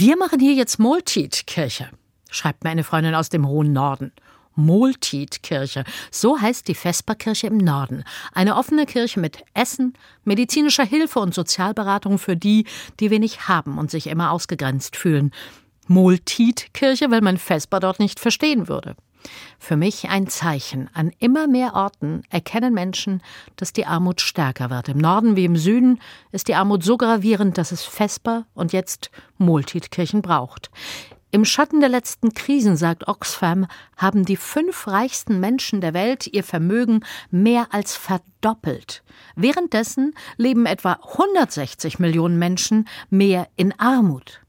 Wir machen hier jetzt Moltid-Kirche, schreibt mir eine Freundin aus dem hohen Norden. Moltid-Kirche. So heißt die Vesperkirche im Norden. Eine offene Kirche mit Essen, medizinischer Hilfe und Sozialberatung für die, die wenig haben und sich immer ausgegrenzt fühlen. Moltid-Kirche, weil man Vesper dort nicht verstehen würde. Für mich ein Zeichen. An immer mehr Orten erkennen Menschen, dass die Armut stärker wird. Im Norden wie im Süden ist die Armut so gravierend, dass es Vesper und jetzt Multitkirchen braucht. Im Schatten der letzten Krisen, sagt Oxfam, haben die fünf reichsten Menschen der Welt ihr Vermögen mehr als verdoppelt. Währenddessen leben etwa 160 Millionen Menschen mehr in Armut.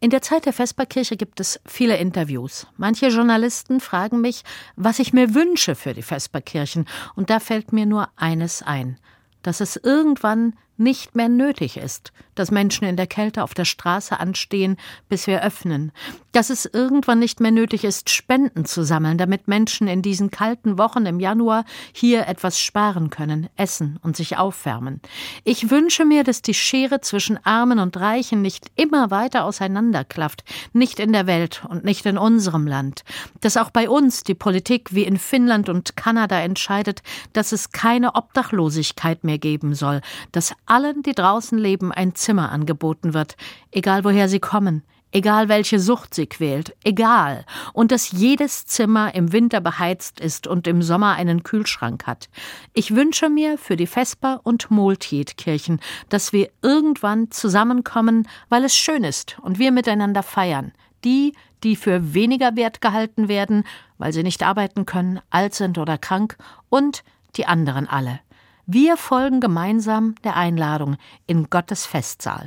In der Zeit der Vesperkirche gibt es viele Interviews. Manche Journalisten fragen mich, was ich mir wünsche für die Vesperkirchen, und da fällt mir nur eines ein, dass es irgendwann nicht mehr nötig ist, dass Menschen in der Kälte auf der Straße anstehen, bis wir öffnen, dass es irgendwann nicht mehr nötig ist, Spenden zu sammeln, damit Menschen in diesen kalten Wochen im Januar hier etwas sparen können, essen und sich aufwärmen. Ich wünsche mir, dass die Schere zwischen Armen und Reichen nicht immer weiter auseinanderklafft, nicht in der Welt und nicht in unserem Land, dass auch bei uns die Politik wie in Finnland und Kanada entscheidet, dass es keine Obdachlosigkeit mehr geben soll, dass allen, die draußen leben, ein Zimmer angeboten wird, egal woher sie kommen, egal welche Sucht sie quält, egal, und dass jedes Zimmer im Winter beheizt ist und im Sommer einen Kühlschrank hat. Ich wünsche mir für die Vesper- und Moltid-Kirchen, dass wir irgendwann zusammenkommen, weil es schön ist und wir miteinander feiern. Die, die für weniger wert gehalten werden, weil sie nicht arbeiten können, alt sind oder krank, und die anderen alle. Wir folgen gemeinsam der Einladung in Gottes Festsaal.